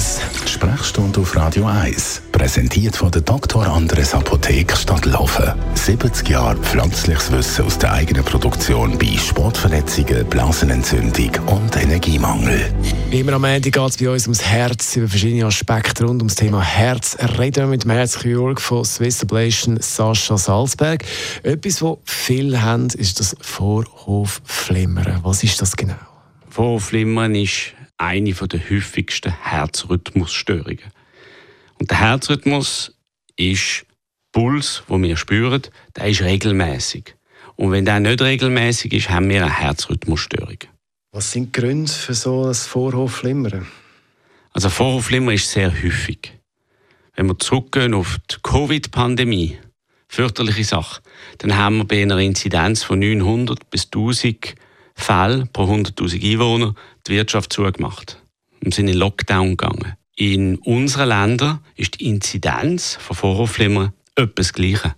Die Sprechstunde auf Radio 1, präsentiert von der Dr. Andres Apotheke Stadtlaufen. 70 Jahre pflanzliches Wissen aus der eigenen Produktion bei Sportverletzungen, Blasenentzündung und Energiemangel. Immer am Ende geht es bei uns ums Herz, über verschiedene Aspekte rund ums Thema Herz. Reden wir mit dem Herzchirurg von Swiss Ablation, Sascha Salzberg. Etwas, was viele haben, ist das Vorhofflimmern. Was ist das genau? Vorhofflimmern ist eine der häufigsten Herzrhythmusstörungen. Und der Herzrhythmus ist Puls, wo wir spüren, der ist regelmäßig. Und wenn der nicht regelmäßig ist, haben wir eine Herzrhythmusstörung. Was sind die Gründe für so ein Vorhofflimmern? Also Vorhofflimmern ist sehr häufig. Wenn wir zurückgehen auf die Covid-Pandemie, fürchterliche Sache, dann haben wir bei einer Inzidenz von 900 bis 1000 Fällen pro 100.000 Einwohner die Wirtschaft zugemacht und sind in Lockdown gegangen. In unseren Ländern ist die Inzidenz von Vorhofflimmern etwas Gleiche.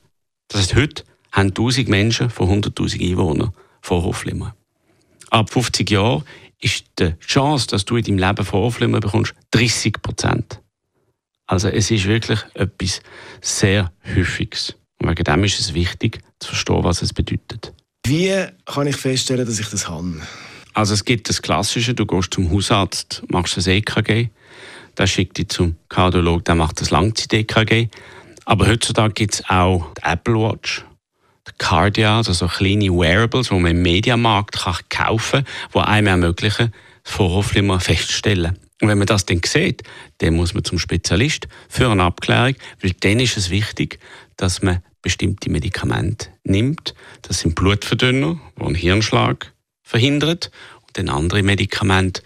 Das heißt, heute haben 1000 Menschen von 100.000 Einwohnern Vorhofflimmern. Ab 50 Jahren ist die Chance, dass du in deinem Leben Vorhofflimmern bekommst, 30 Prozent. Also es ist wirklich etwas sehr Häufiges. Und wegen dem ist es wichtig, zu verstehen, was es bedeutet. Wie kann ich feststellen, dass ich das habe? Also es gibt das Klassische, du gehst zum Hausarzt, machst ein EKG, der schickt dich zum Kardiologen, der macht das Langzeit-EKG. Aber heutzutage gibt es auch die Apple Watch, die Cardia, also so kleine Wearables, die man im Mediamarkt kann kaufen kann, die einem ermöglichen, Vorhofflimmern feststellen. Und wenn man das dann sieht, dann muss man zum Spezialist für eine Abklärung, weil dann ist es wichtig, dass man bestimmte Medikamente nimmt. Das sind Blutverdünner, die einen Hirnschlag verhindert und dann andere Medikamente,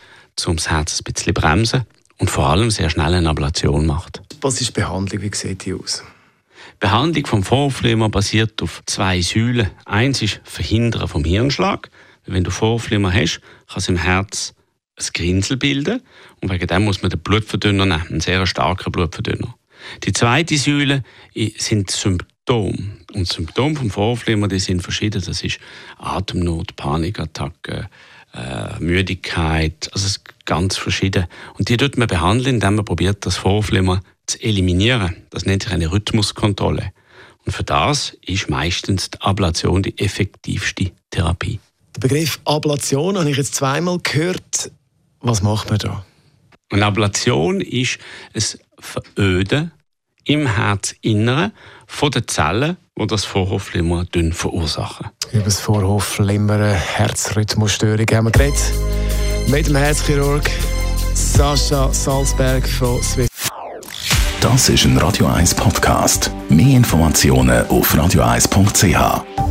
um das Herz ein bisschen bremsen und vor allem sehr schnell eine Ablation macht. Was ist die Behandlung? Wie sieht die aus? Die Behandlung vom Vorflimmer basiert auf zwei Säulen. Eins ist Verhindern vom Hirnschlag. Wenn du Vorflimmer hast, kann es im Herz ein Grinsel bilden und wegen dem muss man den Blutverdünner nehmen, einen sehr starken Blutverdünner. Die zweite Säule sind Symptome. Und Symptome vom Vorflimmer die sind verschieden. Das ist Atemnot, Panikattacke, äh, Müdigkeit, also ganz verschieden. Und die tut man behandeln, indem man probiert, das Vorflimmer zu eliminieren. Das nennt sich eine Rhythmuskontrolle. Und für das ist meistens die Ablation die effektivste Therapie. Der Begriff Ablation habe ich jetzt zweimal gehört. Was macht man da? Eine Ablation ist ein Veröden im Herzinneren von den Zellen, die das Vorhofflimmer verursachen. Über das Vorhofflimmern, Herzrhythmusstörung haben wir geredet. Mit dem Herzchirurg Sascha Salzberg von Swiss. Das ist ein Radio 1 Podcast. Mehr Informationen auf radio1.ch.